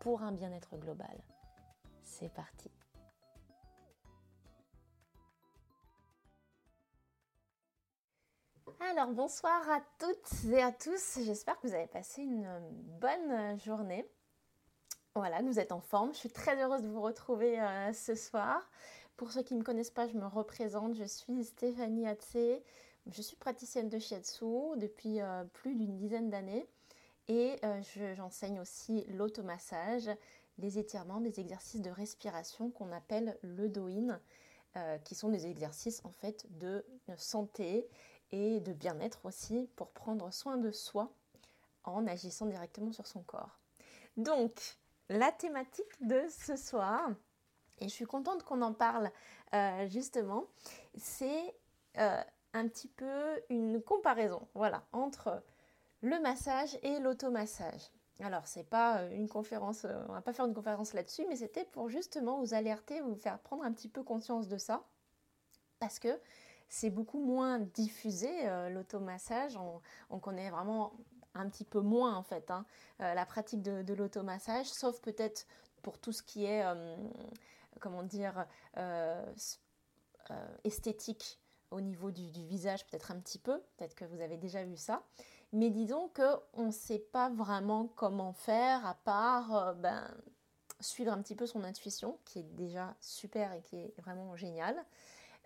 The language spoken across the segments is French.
pour un bien-être global. C'est parti. Alors bonsoir à toutes et à tous, j'espère que vous avez passé une bonne journée. Voilà, vous êtes en forme. Je suis très heureuse de vous retrouver euh, ce soir. Pour ceux qui ne me connaissent pas, je me représente. Je suis Stéphanie Hatzé. Je suis praticienne de shiatsu depuis euh, plus d'une dizaine d'années. Et euh, j'enseigne aussi l'automassage, les étirements, des exercices de respiration qu'on appelle le doin, euh, qui sont des exercices en fait de santé et de bien-être aussi pour prendre soin de soi en agissant directement sur son corps. Donc, la thématique de ce soir, et je suis contente qu'on en parle euh, justement, c'est un petit peu une comparaison voilà, entre le massage et l'automassage. Alors, c'est pas euh, une conférence, euh, on va pas faire une conférence là-dessus, mais c'était pour justement vous alerter, vous faire prendre un petit peu conscience de ça, parce que c'est beaucoup moins diffusé euh, l'automassage. On, connaît vraiment un petit peu moins en fait hein, la pratique de, de l'automassage, sauf peut-être pour tout ce qui est, comment dire, esthétique au niveau du, visage peut-être un petit peu, peut-être que vous avez déjà vu ça, mais disons qu'on ne sait pas vraiment comment faire à part euh, ben, suivre un petit peu son intuition, qui est déjà super et qui est vraiment génial.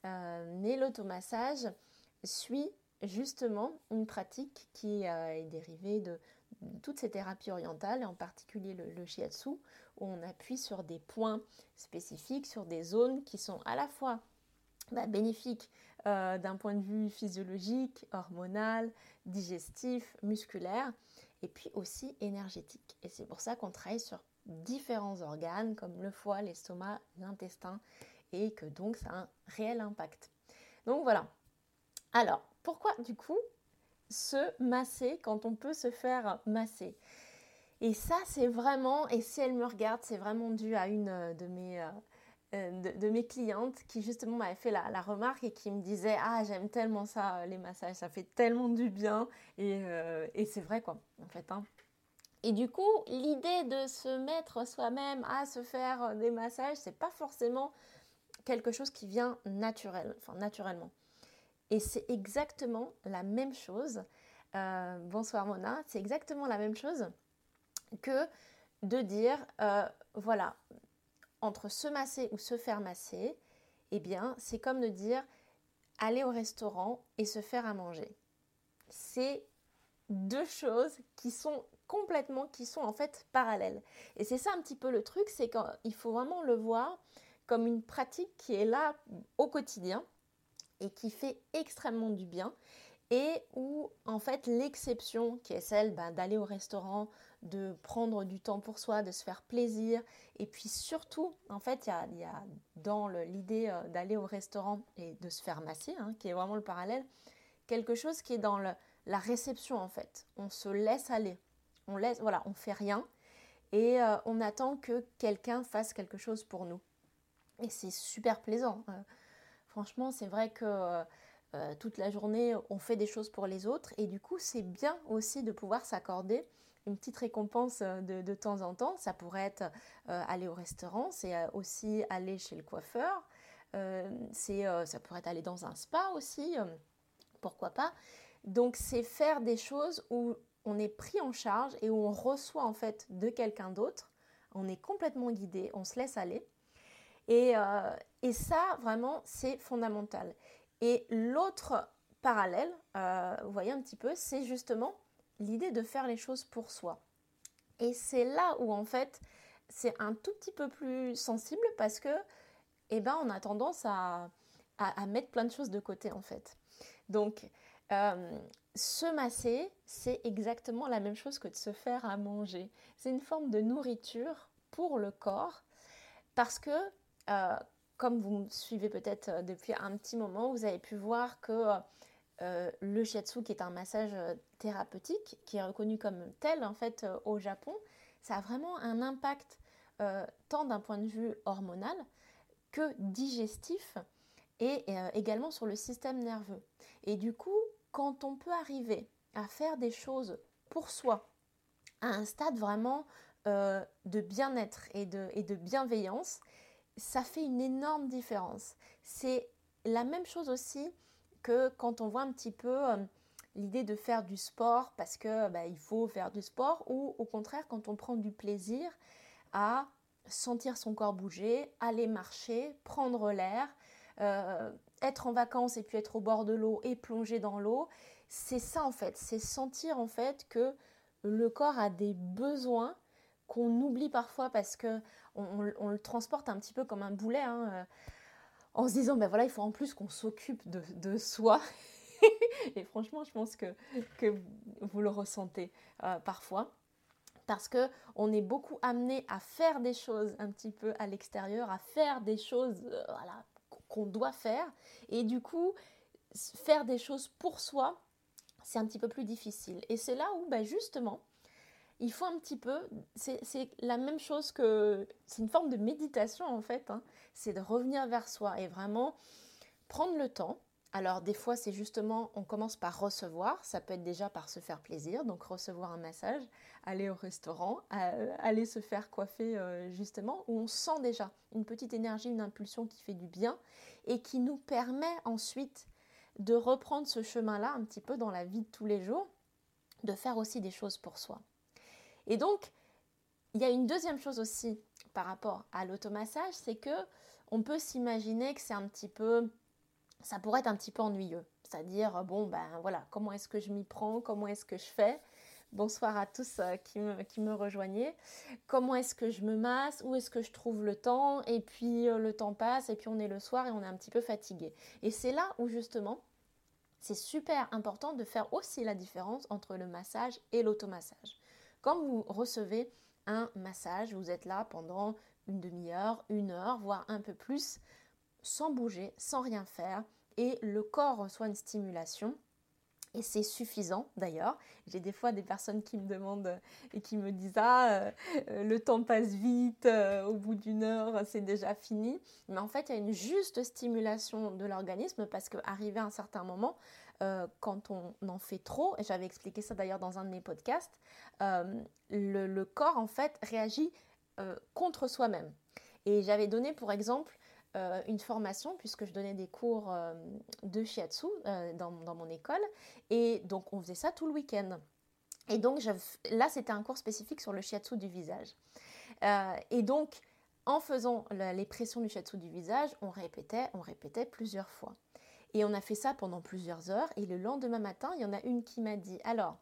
Euh, mais l'automassage suit justement une pratique qui euh, est dérivée de, toutes ces thérapies orientales, et en particulier le, shiatsu, où on appuie sur des points spécifiques, sur des zones qui sont à la fois bah, bénéfique euh, d'un point de vue physiologique, hormonal, digestif, musculaire, et puis aussi énergétique. Et c'est pour ça qu'on travaille sur différents organes comme le foie, l'estomac, l'intestin, et que donc ça a un réel impact. Donc voilà. Alors, pourquoi du coup se masser quand on peut se faire masser? Et ça, c'est vraiment, et si elle me regarde, c'est vraiment dû à une de mes, euh, de, mes clientes qui justement m'avaient fait la, remarque et qui me disaient ah j'aime tellement ça euh, les massages ça fait tellement du bien euh, et, c'est vrai quoi en fait hein. et du coup l'idée de se mettre soi-même à se faire des massages c'est pas forcément quelque chose qui vient naturel enfin naturellement et c'est exactement la même chose bonsoir Mona c'est exactement la même chose que de dire voilà entre se masser ou se faire masser, eh bien, c'est comme de dire aller au restaurant et se faire à manger. C'est deux choses qui sont complètement, qui sont en fait parallèles. Et c'est ça un petit peu le truc, c'est qu'il faut vraiment le voir comme une pratique qui est là au quotidien et qui fait extrêmement du bien et où en fait l'exception qui est celle ben, d'aller au restaurant, de prendre du temps pour soi, de se faire plaisir et puis surtout en fait il y a, dans l'idée euh, d'aller au restaurant et de se faire masser, hein, qui est vraiment le parallèle, quelque chose qui est dans la réception en fait. On se laisse aller, on laisse, voilà, on fait rien et euh, on attend que quelqu'un fasse quelque chose pour nous. Et c'est super plaisant. Euh, franchement, c'est vrai que euh, toute la journée, on fait des choses pour les autres. Et du coup, c'est bien aussi de pouvoir s'accorder une petite récompense euh, de, temps en temps. Ça pourrait être euh, aller au restaurant, c'est aussi aller chez le coiffeur, c'est, ça pourrait être aller dans un spa aussi, pourquoi pas. Donc c'est faire des choses où on est pris en charge et où on reçoit en fait de quelqu'un d'autre. On est complètement guidé, on se laisse aller. Et, et ça, vraiment, c'est fondamental. Et l'autre parallèle, euh, vous voyez un petit peu, c'est justement l'idée de faire les choses pour soi. Et c'est là où en fait c'est un tout petit peu plus sensible parce que eh ben, on a tendance à, à, mettre plein de choses de côté en fait. Donc se masser, c'est exactement la même chose que de se faire à manger. C'est une forme de nourriture pour le corps parce que, comme vous me suivez peut-être depuis un petit moment, vous avez pu voir que le shiatsu, qui est un massage thérapeutique, qui est reconnu comme tel en fait au Japon, ça a vraiment un impact tant d'un point de vue hormonal que digestif et également sur le système nerveux. Et du coup, quand on peut arriver à faire des choses pour soi, à un stade vraiment euh, de bien-être et de, bienveillance, ça fait une énorme différence. C'est la même chose aussi que quand on voit un petit peu euh, l'idée de faire du sport parce que bah, il faut faire du sport ou au contraire quand on prend du plaisir à sentir son corps bouger, aller marcher, prendre l'air, euh, être en vacances et puis être au bord de l'eau et plonger dans l'eau, c'est ça en fait, c'est sentir en fait que le corps a des besoins qu'on oublie parfois parce que on, le transporte un petit peu comme un boulet, hein, euh, en se disant ben voilà il faut en plus qu'on s'occupe de, soi. et franchement je pense que, vous le ressentez euh, parfois parce que on est beaucoup amené à faire des choses un petit peu à l'extérieur, à faire des choses voilà, qu'on doit faire. Et du coup, faire des choses pour soi, c'est un petit peu plus difficile. Et c'est là où, bah, justement, il faut un petit peu, c'est la même chose que, c'est une forme de méditation en fait, hein. c'est de revenir vers soi et vraiment prendre le temps alors des fois c'est justement on commence par recevoir, ça peut être déjà par se faire plaisir, donc recevoir un massage, aller au restaurant, euh, aller se faire coiffer euh, justement, où on sent déjà une petite énergie, une impulsion qui fait du bien et qui nous permet ensuite de reprendre ce chemin-là un petit peu dans la vie de tous les jours, de faire aussi des choses pour soi. Et donc il y a une deuxième chose aussi par rapport à l'automassage, c'est que on peut s'imaginer que c'est un petit peu ça pourrait être un petit peu ennuyeux. C'est-à-dire, euh, bon, ben voilà, comment est-ce que je m'y prends, comment est-ce que je fais? Bonsoir à tous euh, qui, me, qui me rejoignaient. Comment est-ce que je me masse? Où est-ce que je trouve le temps? Et puis euh, le temps passe, et puis on est le soir et on est un petit peu fatigué. Et c'est là où justement, c'est super important de faire aussi la différence entre le massage et l'automassage. Quand vous recevez un massage, vous êtes là pendant une demi-heure, une heure, voire un peu plus sans bouger, sans rien faire, et le corps reçoit une stimulation. Et c'est suffisant d'ailleurs. J'ai des fois des personnes qui me demandent et qui me disent Ah, euh, le temps passe vite, euh, au bout d'une heure, c'est déjà fini. Mais en fait, il y a une juste stimulation de l'organisme parce qu'arrivé à un certain moment, euh, quand on en fait trop, et j'avais expliqué ça d'ailleurs dans un de mes podcasts, le, le, corps en fait réagit contre soi-même. Et j'avais donné pour exemple euh, une formation puisque je donnais des cours euh, de shiatsu euh, dans, mon école et donc on faisait ça tout le week-end. Et donc là c'était un cours spécifique sur le shiatsu du visage. et donc en faisant les pressions du shiatsu du visage, on répétait, on répétait plusieurs fois. Et on a fait ça pendant plusieurs heures et le lendemain matin, il y en a une qui m'a dit alors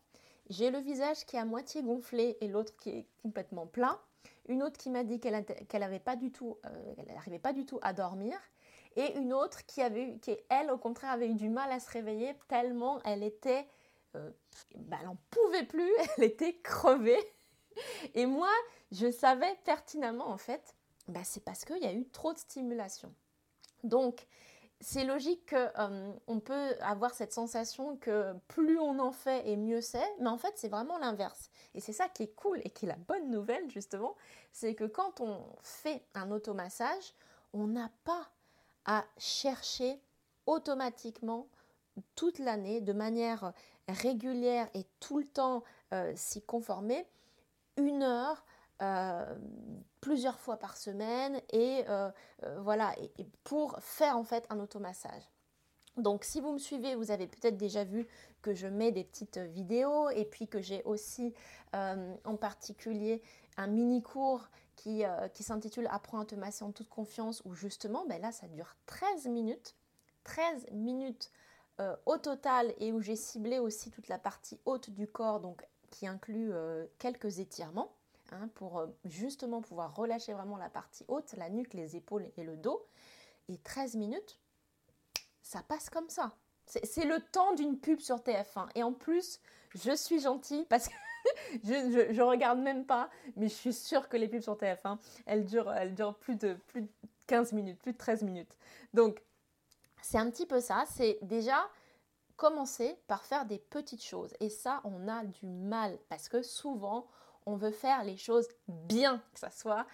j'ai le visage qui est à moitié gonflé et l'autre qui est complètement plein. Une autre qui m'a dit qu'elle n'arrivait pas du tout, euh, pas du tout à dormir. Et une autre qui avait, qui elle au contraire avait eu du mal à se réveiller tellement elle était, euh, bah, elle n'en pouvait plus, elle était crevée. Et moi, je savais pertinemment en fait, bah, c'est parce qu'il y a eu trop de stimulation. Donc, c'est logique qu'on euh, peut avoir cette sensation que plus on en fait et mieux c'est, mais en fait c'est vraiment l'inverse. Et c'est ça qui est cool et qui est la bonne nouvelle justement, c'est que quand on fait un automassage, on n'a pas à chercher automatiquement toute l'année de manière régulière et tout le temps euh, s'y conformer une heure euh, plusieurs fois par semaine et euh, euh, voilà et, pour faire en fait un automassage. Donc si vous me suivez, vous avez peut-être déjà vu que je mets des petites vidéos et puis que j'ai aussi en particulier un mini cours qui, qui s'intitule Apprends à te masser en toute confiance où justement ben là ça dure 13 minutes. 13 minutes au total et où j'ai ciblé aussi toute la partie haute du corps donc qui inclut quelques étirements. Hein, pour euh, justement pouvoir relâcher vraiment la partie haute, la nuque, les épaules et le dos. Et 13 minutes, ça passe comme ça. C'est le temps d'une pub sur TF1. Et en plus, je suis gentille parce que je, je, regarde même pas, mais je suis sûre que les pubs sur TF1, elles durent, elles durent plus, de, plus de 15 minutes, plus de 13 minutes. Donc, c'est un petit peu ça. C'est déjà commencer par faire des petites choses. Et ça, on a du mal parce que souvent, on veut faire les choses bien, que ça soit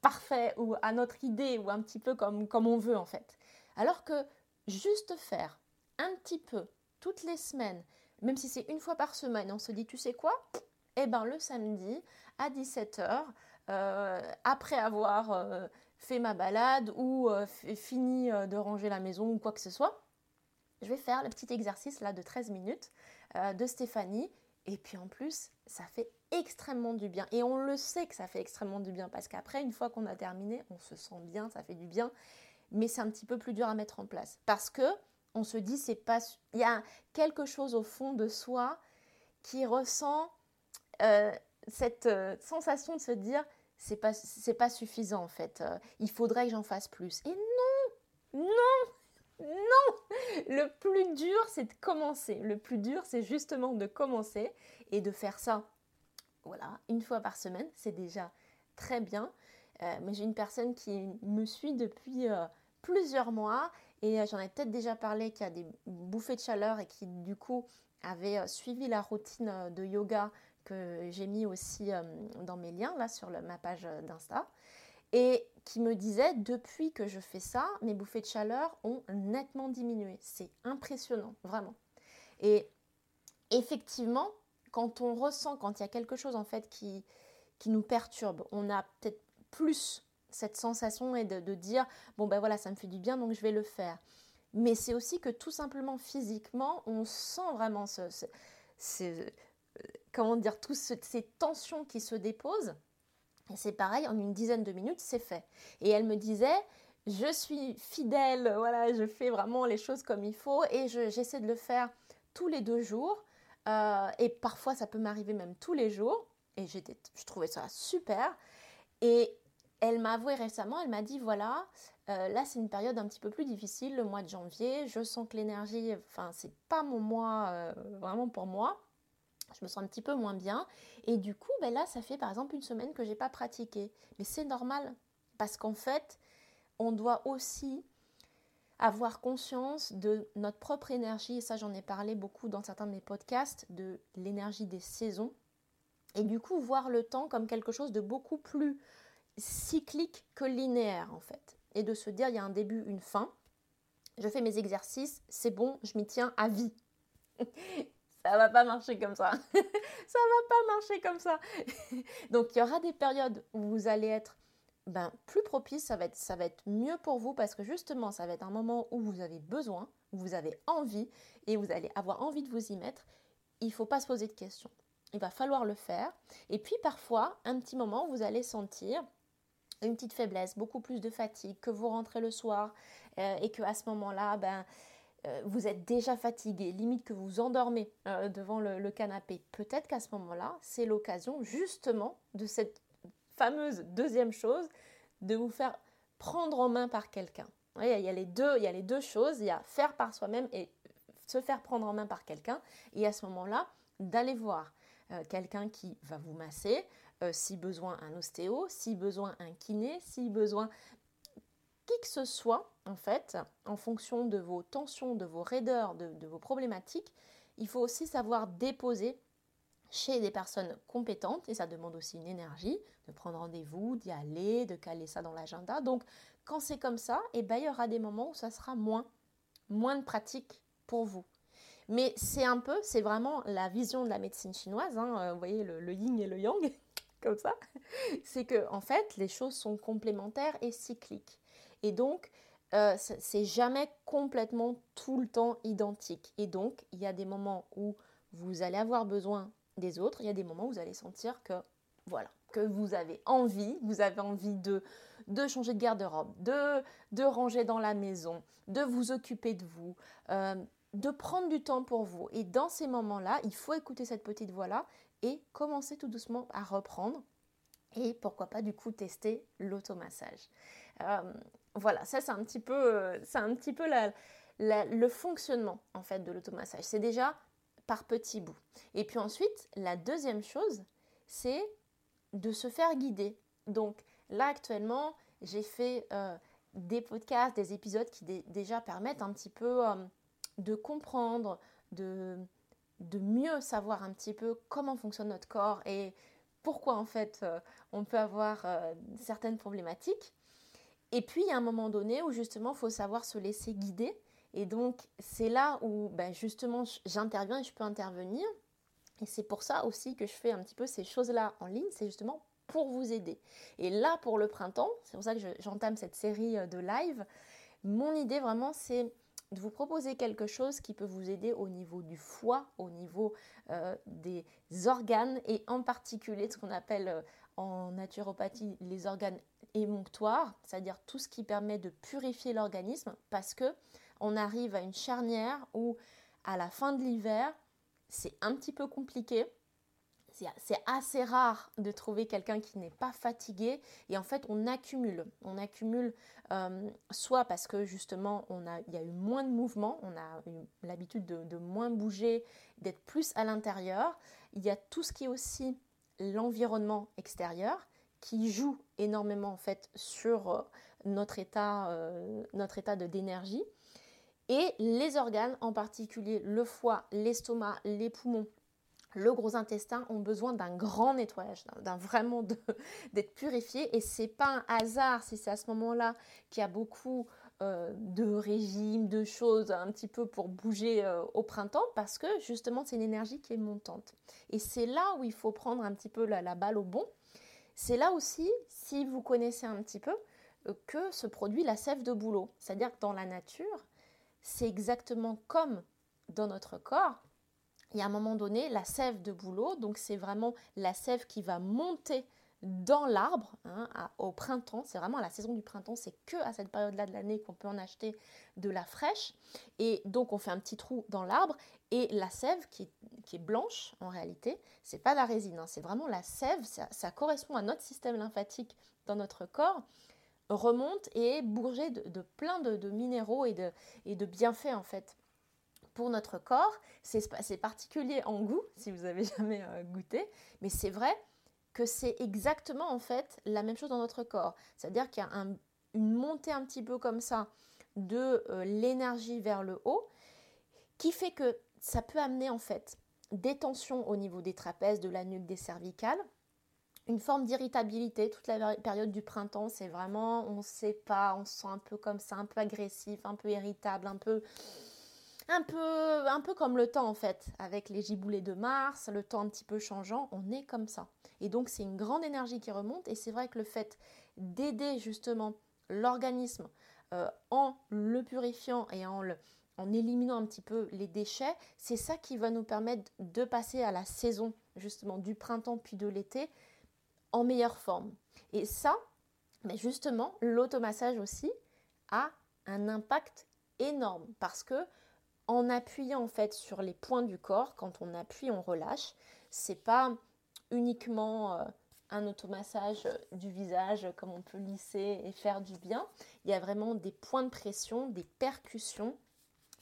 parfait ou à notre idée ou un petit peu comme, comme on veut en fait. Alors que juste faire un petit peu toutes les semaines, même si c'est une fois par semaine, on se dit, tu sais quoi? Eh bien, le samedi à 17h, euh, après avoir euh, fait ma balade ou euh, fini de ranger la maison ou quoi que ce soit, je vais faire le petit exercice là de 13 minutes de Stéphanie. Et puis en plus, ça fait extrêmement du bien. Et on le sait que ça fait extrêmement du bien parce qu'après, une fois qu'on a terminé, on se sent bien, ça fait du bien. Mais c'est un petit peu plus dur à mettre en place parce que on se dit c'est pas il y a quelque chose au fond de soi qui ressent euh, cette euh, sensation de se dire c'est pas c'est pas suffisant en fait euh, il faudrait que j'en fasse plus et non non non le plus dur c'est de commencer le plus dur c'est justement de commencer et de faire ça voilà une fois par semaine c'est déjà très bien mais j'ai une personne qui me suit depuis plusieurs mois et euh, j'en ai peut-être déjà parlé qui a des bouffées de chaleur et qui du coup avait euh, suivi la routine euh, de yoga que j'ai mis aussi dans mes liens là sur ma page d'Insta et qui me disait depuis que je fais ça, mes bouffées de chaleur ont nettement diminué. C'est impressionnant, vraiment. Et effectivement, quand on ressent, quand il y a quelque chose en fait qui, qui nous perturbe, on a peut-être plus cette sensation est de, dire bon ben voilà ça me fait du bien donc je vais le faire. Mais c'est aussi que tout simplement physiquement on sent vraiment ce, euh, comment dire toutes ces tensions qui se déposent. Et c'est pareil en une dizaine de minutes c'est fait. Et elle me disait je suis fidèle voilà je fais vraiment les choses comme il faut et j'essaie de le faire tous les deux jours euh, et parfois ça peut m'arriver même tous les jours. Et je trouvais ça super. Et elle m'a avoué récemment, elle m'a dit voilà, euh, là c'est une période un petit peu plus difficile, le mois de janvier, je sens que l'énergie, enfin c'est pas mon mois euh, vraiment pour moi, je me sens un petit peu moins bien, et du coup ben là ça fait par exemple une semaine que j'ai pas pratiqué, mais c'est normal parce qu'en fait on doit aussi avoir conscience de notre propre énergie, et ça j'en ai parlé beaucoup dans certains de mes podcasts, de l'énergie des saisons, et du coup voir le temps comme quelque chose de beaucoup plus cyclique que linéaire en fait. Et de se dire il y a un début, une fin. Je fais mes exercices, c'est bon, je m'y tiens à vie. ça va pas marcher comme ça. ça va pas marcher comme ça. Donc il y aura des périodes où vous allez être ben, plus propice, ça va, être, ça va être mieux pour vous parce que justement ça va être un moment où vous avez besoin, où vous avez envie et vous allez avoir envie de vous y mettre. Il ne faut pas se poser de questions. Il va falloir le faire. Et puis parfois, un petit moment, vous allez sentir une petite faiblesse, beaucoup plus de fatigue, que vous rentrez le soir euh, et que à ce moment-là, ben, euh, vous êtes déjà fatigué, limite que vous endormez euh, devant le, canapé, peut-être qu'à ce moment-là, c'est l'occasion justement de cette fameuse deuxième chose, de vous faire prendre en main par quelqu'un. Il il y a les deux choses, il y a faire par soi-même et se faire prendre en main par quelqu'un. Et à ce moment-là, d'aller voir quelqu'un qui va vous masser, euh, si besoin un ostéo, si besoin un kiné, si besoin qui que ce soit, en fait, en fonction de vos tensions, de vos raideurs, de, vos problématiques, il faut aussi savoir déposer chez des personnes compétentes, et ça demande aussi une énergie, de prendre rendez-vous, d'y aller, de caler ça dans l'agenda. Donc, quand c'est comme ça, eh ben, il y aura des moments où ça sera moins, moins de pratique pour vous. Mais c'est un peu, c'est vraiment la vision de la médecine chinoise, hein, euh, vous voyez le, le yin et le yang, comme ça, c'est que en fait les choses sont complémentaires et cycliques. Et donc euh, c'est jamais complètement tout le temps identique. Et donc il y a des moments où vous allez avoir besoin des autres, il y a des moments où vous allez sentir que voilà, que vous avez envie, vous avez envie de, de changer de garde-robe, de, de ranger dans la maison, de vous occuper de vous, euh, de prendre du temps pour vous. Et dans ces moments-là, il faut écouter cette petite voix-là et commencer tout doucement à reprendre. Et pourquoi pas du coup tester l'automassage. Euh, voilà, ça c'est un petit peu, c'est un petit peu le fonctionnement en fait de l'automassage. C'est déjà par petits bouts. Et puis ensuite, la deuxième chose, c'est de se faire guider. Donc là actuellement, j'ai fait euh, des podcasts, des épisodes qui déjà permettent un petit peu euh, de comprendre, de, de mieux savoir un petit peu comment fonctionne notre corps et pourquoi en fait euh, on peut avoir certaines problématiques. Et puis il y a un moment donné où justement il faut savoir se laisser guider. Et donc c'est là où ben, justement j'interviens et je peux intervenir. Et c'est pour ça aussi que je fais un petit peu ces choses-là en ligne, c'est justement pour vous aider. Et là, pour le printemps, c'est pour ça que j'entame cette série euh, de live, mon idée vraiment, c'est de vous proposer quelque chose qui peut vous aider au niveau du foie, au niveau euh, des organes et en particulier ce qu'on appelle euh, en naturopathie les organes émonctoires, c'est-à-dire tout ce qui permet de purifier l'organisme parce que on arrive à une charnière où à la fin de l'hiver, c'est un petit peu compliqué c'est assez rare de trouver quelqu'un qui n'est pas fatigué et en fait on accumule. On accumule euh, soit parce que justement on il y a eu moins de mouvement, on a eu l'habitude de, moins bouger, d'être plus à l'intérieur. Il y a tout ce qui est aussi l'environnement extérieur qui joue énormément en fait sur euh, notre état, euh, notre état d'énergie. Et les organes, en particulier le foie, l'estomac, les poumons, le gros intestin ont besoin d'un grand nettoyage, d'un vraiment d'être purifié. Et c'est pas un hasard si c'est à ce moment-là qu'il y a beaucoup euh, de régimes, de choses un petit peu pour bouger euh, au printemps, parce que justement c'est une énergie qui est montante. Et c'est là où il faut prendre un petit peu la, balle au bon. C'est là aussi, si vous connaissez un petit peu, euh, que se produit la sève de bouleau. C'est-à-dire que dans la nature, c'est exactement comme dans notre corps, il y a un moment donné la sève de bouleau, donc c'est vraiment la sève qui va monter dans l'arbre hein, au printemps. C'est vraiment la saison du printemps, c'est que à cette période-là de l'année qu'on peut en acheter de la fraîche. Et donc on fait un petit trou dans l'arbre et la sève qui est, blanche en réalité, c'est pas la résine, hein, c'est vraiment la sève. Ça, correspond à notre système lymphatique dans notre corps remonte et est bourgé de, plein de, minéraux et de, bienfaits en fait pour notre corps. C'est particulier en goût, si vous avez jamais euh, goûté, mais c'est vrai que c'est exactement en fait la même chose dans notre corps. C'est-à-dire qu'il y a une montée un petit peu comme ça de euh, l'énergie vers le haut qui fait que ça peut amener en fait des tensions au niveau des trapèzes, de la nuque, des cervicales, une forme d'irritabilité. Toute la période du printemps, c'est vraiment, on ne sait pas, on se sent un peu comme ça, un peu agressif, un peu irritable, un peu un peu, un peu comme le temps en fait, avec les giboulées de Mars, le temps un petit peu changeant, on est comme ça. Et donc c'est une grande énergie qui remonte et c'est vrai que le fait d'aider justement l'organisme euh, en le purifiant et en, en éliminant un petit peu les déchets, c'est ça qui va nous permettre de passer à la saison justement du printemps puis de l'été en meilleure forme. Et ça, mais justement, l'automassage aussi a un impact énorme parce que en appuyant en fait sur les points du corps, quand on appuie, on relâche. C'est pas uniquement euh, un automassage du visage comme on peut lisser et faire du bien. Il y a vraiment des points de pression, des percussions,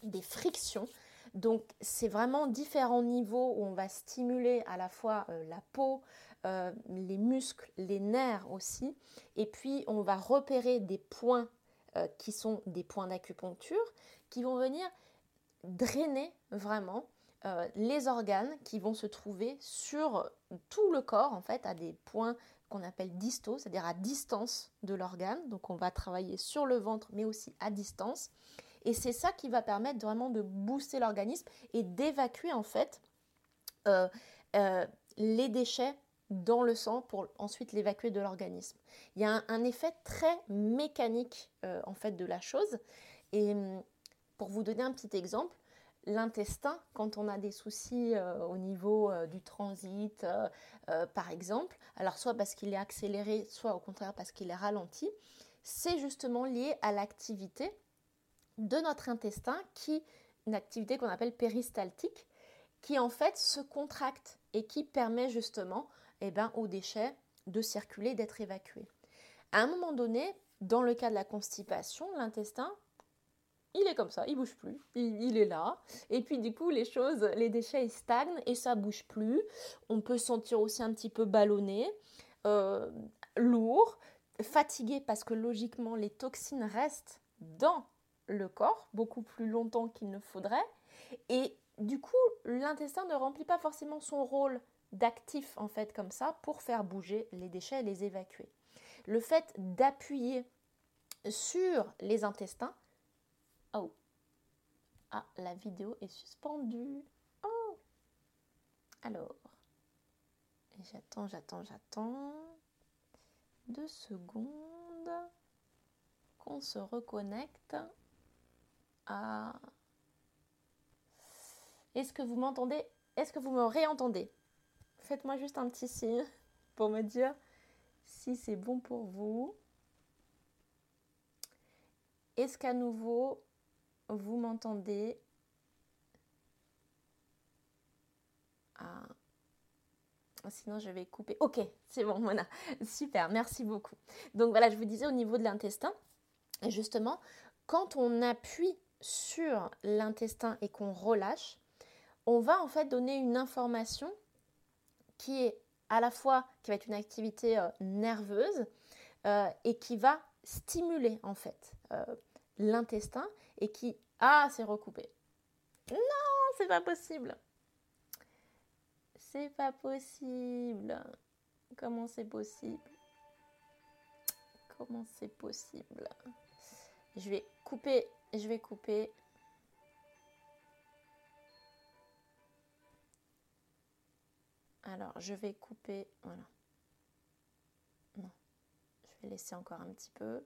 des frictions. Donc c'est vraiment différents niveaux où on va stimuler à la fois euh, la peau, euh, les muscles, les nerfs aussi. Et puis on va repérer des points qui sont des points d'acupuncture qui vont venir drainer vraiment euh, les organes qui vont se trouver sur tout le corps, en fait, à des points qu'on appelle distaux, c'est-à-dire à distance de l'organe. Donc on va travailler sur le ventre, mais aussi à distance. Et c'est ça qui va permettre vraiment de booster l'organisme et d'évacuer en fait euh, euh, les déchets dans le sang pour ensuite l'évacuer de l'organisme. Il y a un, effet très mécanique en fait de la chose. Et hum, pour vous donner un petit exemple, l'intestin, quand on a des soucis euh, au niveau euh, du transit, euh, par exemple, alors soit parce qu'il est accéléré, soit au contraire parce qu'il est ralenti, c'est justement lié à l'activité de notre intestin, qui, une activité qu'on appelle péristaltique, qui en fait se contracte et qui permet justement eh ben, aux déchets de circuler, d'être évacués. À un moment donné, dans le cas de la constipation, l'intestin il est comme ça, il bouge plus, il, est là. Et puis du coup, les choses, les déchets, stagnent et ça bouge plus. On peut sentir aussi un petit peu ballonné, euh, lourd, fatigué parce que logiquement, les toxines restent dans le corps beaucoup plus longtemps qu'il ne faudrait. Et du coup, l'intestin ne remplit pas forcément son rôle d'actif en fait comme ça pour faire bouger les déchets et les évacuer. Le fait d'appuyer sur les intestins, oh, ah la vidéo est suspendue. Oh, alors, j'attends, j'attends, j'attends. Deux secondes. Qu'on se reconnecte à. Est-ce que vous m'entendez? Est-ce que vous me réentendez? Faites-moi juste un petit signe pour me dire si c'est bon pour vous. Est-ce qu'à nouveau, vous m'entendez? Ah. Sinon, je vais couper. Ok, c'est bon, voilà. Super, merci beaucoup. Donc voilà, je vous disais au niveau de l'intestin, justement, quand on appuie sur l'intestin et qu'on relâche, on va en fait donner une information qui est à la fois qui va être une activité euh, nerveuse euh, et qui va stimuler en fait euh, l'intestin et qui ah c'est recoupé. Non, c'est pas possible. C'est pas possible. Comment c'est possible? Comment c'est possible? Je vais couper, je vais couper Alors, je vais couper. Voilà. Non. Je vais laisser encore un petit peu.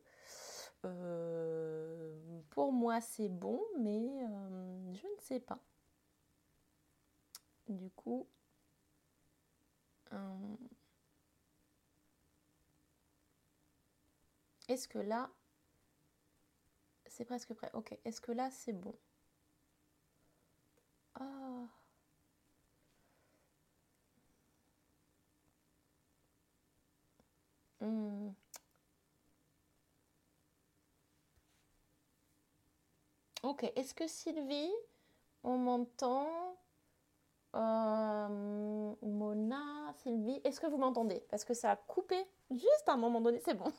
Euh, pour moi, c'est bon, mais euh, je ne sais pas. Du coup, euh, est-ce que là, c'est presque prêt? Ok, est-ce que là, c'est bon? Ah Hmm. Ok, est-ce que Sylvie, on m'entend euh, Mona, Sylvie, est-ce que vous m'entendez? Parce que ça a coupé juste à un moment donné, c'est bon.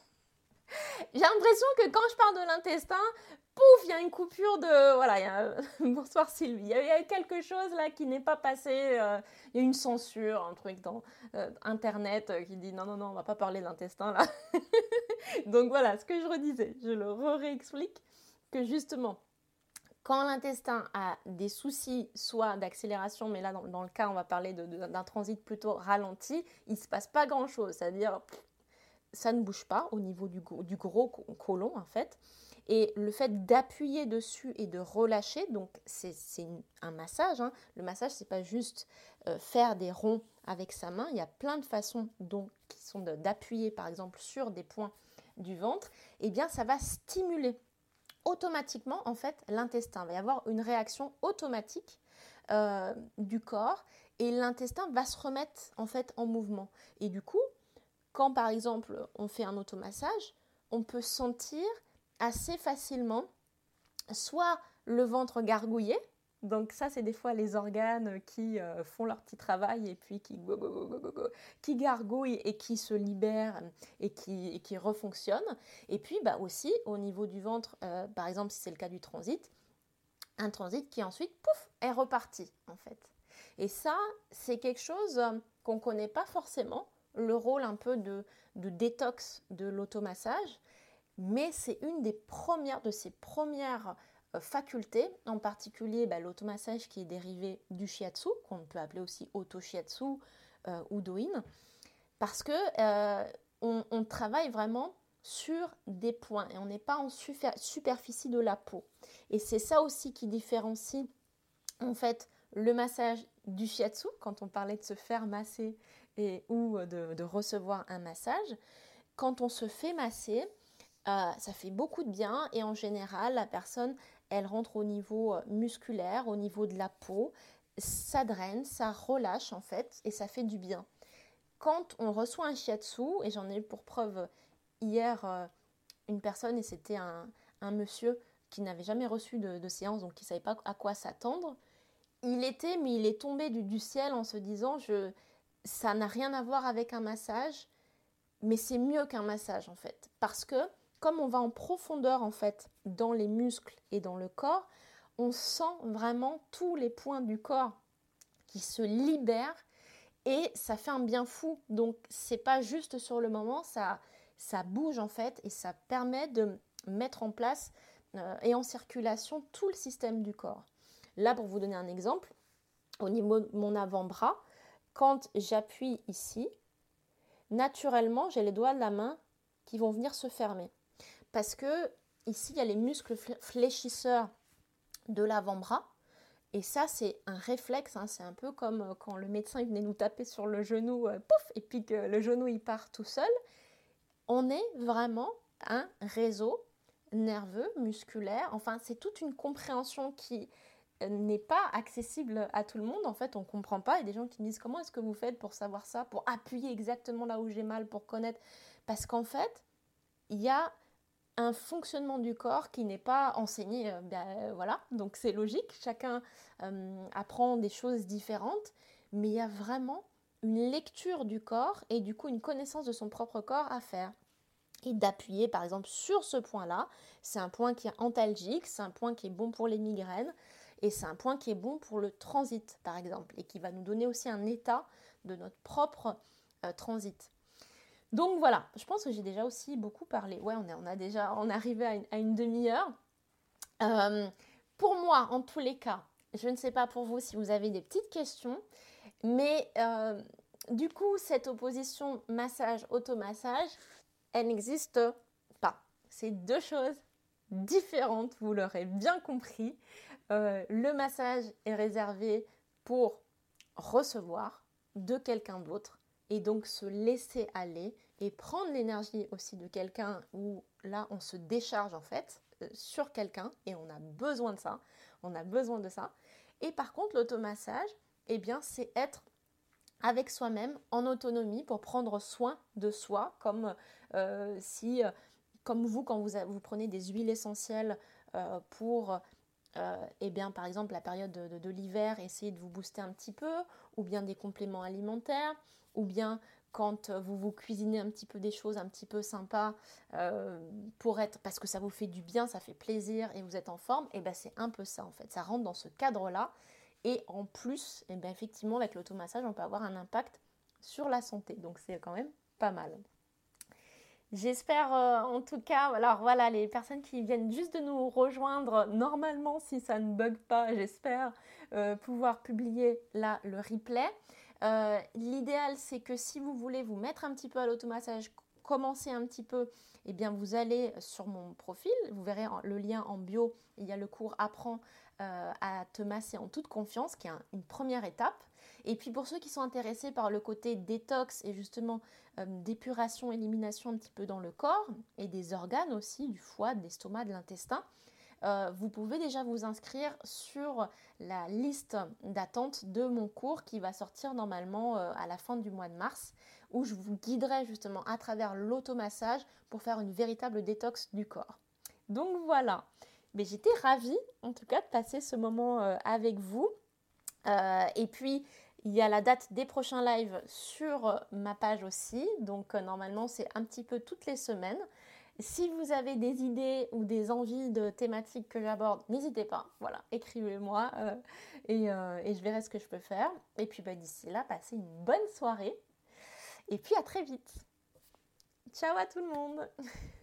J'ai l'impression que quand je parle de l'intestin, pouf, il y a une coupure de... Voilà, y a... bonsoir Sylvie. Il y, a quelque chose là qui n'est pas passé. Euh, il y a une censure, un truc dans euh, Internet euh, qui dit non, non, non, on va pas parler de l'intestin là. Donc voilà, ce que je redisais, je le réexplique, que justement, quand l'intestin a des soucis, soit d'accélération, mais là dans, le cas on va parler d'un transit plutôt ralenti, il ne se passe pas grand-chose, c'est-à-dire ça ne bouge pas au niveau du, du gros côlon en fait. Et le fait d'appuyer dessus et de relâcher, donc c'est un massage. Hein. Le massage, c'est pas juste euh, faire des ronds avec sa main. Il y a plein de façons dont, qui sont d'appuyer, par exemple, sur des points du ventre. Et eh bien, ça va stimuler automatiquement en fait l'intestin. Il va y avoir une réaction automatique euh, du corps et l'intestin va se remettre en fait en mouvement. Et du coup, quand par exemple on fait un automassage, on peut sentir assez facilement soit le ventre gargouillé, donc ça c'est des fois les organes qui euh, font leur petit travail et puis qui, gargouillent et qui se libèrent et qui, refonctionnent. Et puis bah, aussi au niveau du ventre, euh, par exemple si c'est le cas du transit, un transit qui ensuite, pouf, est reparti en fait. Et ça, c'est quelque chose qu'on ne connaît pas forcément le rôle un peu de, détox de l'automassage, mais c'est une des premières de ses premières euh, facultés, en particulier bah, l'automassage qui est dérivé du shiatsu, qu'on peut appeler aussi auto-shiatsu euh, ou doin, parce que euh, on, travaille vraiment sur des points et on n'est pas en superficie de la peau. Et c'est ça aussi qui différencie en fait le massage du shiatsu, quand on parlait de se faire masser et, ou de, recevoir un massage, quand on se fait masser, euh, ça fait beaucoup de bien et en général, la personne, elle rentre au niveau euh, musculaire, au niveau de la peau, ça draine, ça relâche en fait et ça fait du bien. Quand on reçoit un shiatsu, et j'en ai eu pour preuve hier euh, une personne et c'était un, un monsieur qui n'avait jamais reçu de, séance, donc qui ne savait pas à quoi s'attendre, il était, mais il est tombé du, ciel en se disant, je, ça n'a rien à voir avec un massage, mais c'est mieux qu'un massage en fait. Parce que comme on va en profondeur en fait dans les muscles et dans le corps, on sent vraiment tous les points du corps qui se libèrent et ça fait un bien fou. Donc c'est pas juste sur le moment, ça, ça bouge en fait et ça permet de mettre en place euh, et en circulation tout le système du corps. Là, pour vous donner un exemple, au niveau de mon avant-bras, quand j'appuie ici, naturellement, j'ai les doigts de la main qui vont venir se fermer. Parce que ici, il y a les muscles fléchisseurs de l'avant-bras. Et ça, c'est un réflexe. Hein. C'est un peu comme euh, quand le médecin venait nous taper sur le genou, euh, pouf, et puis que le genou il part tout seul. On est vraiment un réseau nerveux, musculaire. Enfin, c'est toute une compréhension qui n'est pas accessible à tout le monde. En fait, on ne comprend pas. Il y a des gens qui me disent comment est-ce que vous faites pour savoir ça, pour appuyer exactement là où j'ai mal, pour connaître? Parce qu'en fait, il y a un fonctionnement du corps qui n'est pas enseigné. Euh, ben, voilà, donc c'est logique. Chacun euh, apprend des choses différentes, mais il y a vraiment une lecture du corps et du coup une connaissance de son propre corps à faire et d'appuyer par exemple sur ce point-là. C'est un point qui est antalgique, c'est un point qui est bon pour les migraines et c'est un point qui est bon pour le transit par exemple et qui va nous donner aussi un état de notre propre euh, transit. Donc voilà, je pense que j'ai déjà aussi beaucoup parlé. Ouais, on, est, on a déjà, on est arrivé à une, demi-heure. Euh, pour moi, en tous les cas, je ne sais pas pour vous si vous avez des petites questions, mais euh, du coup, cette opposition massage-automassage, elle n'existe pas. C'est deux choses différentes, vous l'aurez bien compris. Euh, le massage est réservé pour recevoir de quelqu'un d'autre et donc se laisser aller et prendre l'énergie aussi de quelqu'un où là on se décharge en fait euh, sur quelqu'un et on a besoin de ça, on a besoin de ça. Et par contre l'automassage, eh bien c'est être avec soi-même en autonomie pour prendre soin de soi comme euh, si, comme vous, quand vous, vous prenez des huiles essentielles pour, eh bien, par exemple, la période de, l'hiver, essayer de vous booster un petit peu, ou bien des compléments alimentaires, ou bien quand vous vous cuisinez un petit peu des choses un petit peu sympas pour être parce que ça vous fait du bien, ça fait plaisir et vous êtes en forme, et ben c'est un peu ça en fait. Ça rentre dans ce cadre-là. Et en plus, et ben effectivement, avec l'automassage, on peut avoir un impact sur la santé. Donc c'est quand même pas mal. J'espère euh, en tout cas, alors voilà, les personnes qui viennent juste de nous rejoindre, normalement, si ça ne bug pas, j'espère euh, pouvoir publier là le replay. Euh, l'idéal, c'est que si vous voulez vous mettre un petit peu à l'automassage, commencer un petit peu, eh bien vous allez sur mon profil, vous verrez le lien en bio, il y a le cours Apprends à te masser en toute confiance, qui est une première étape. Et puis pour ceux qui sont intéressés par le côté détox et justement euh, d'épuration, élimination un petit peu dans le corps et des organes aussi, du foie, de l'estomac, de l'intestin, euh, vous pouvez déjà vous inscrire sur la liste d'attente de mon cours qui va sortir normalement euh, à la fin du mois de mars, où je vous guiderai justement à travers l'automassage pour faire une véritable détox du corps. Donc voilà, mais j'étais ravie en tout cas de passer ce moment avec vous. et puis il y a la date des prochains lives sur euh, ma page aussi. Donc euh, normalement c'est un petit peu toutes les semaines. Si vous avez des idées ou des envies de thématiques que j'aborde, n'hésitez pas. Voilà, écrivez-moi euh, et, je verrai ce que je peux faire. Et puis bah, d'ici là, passez une bonne soirée. Et puis à très vite. Ciao à tout le monde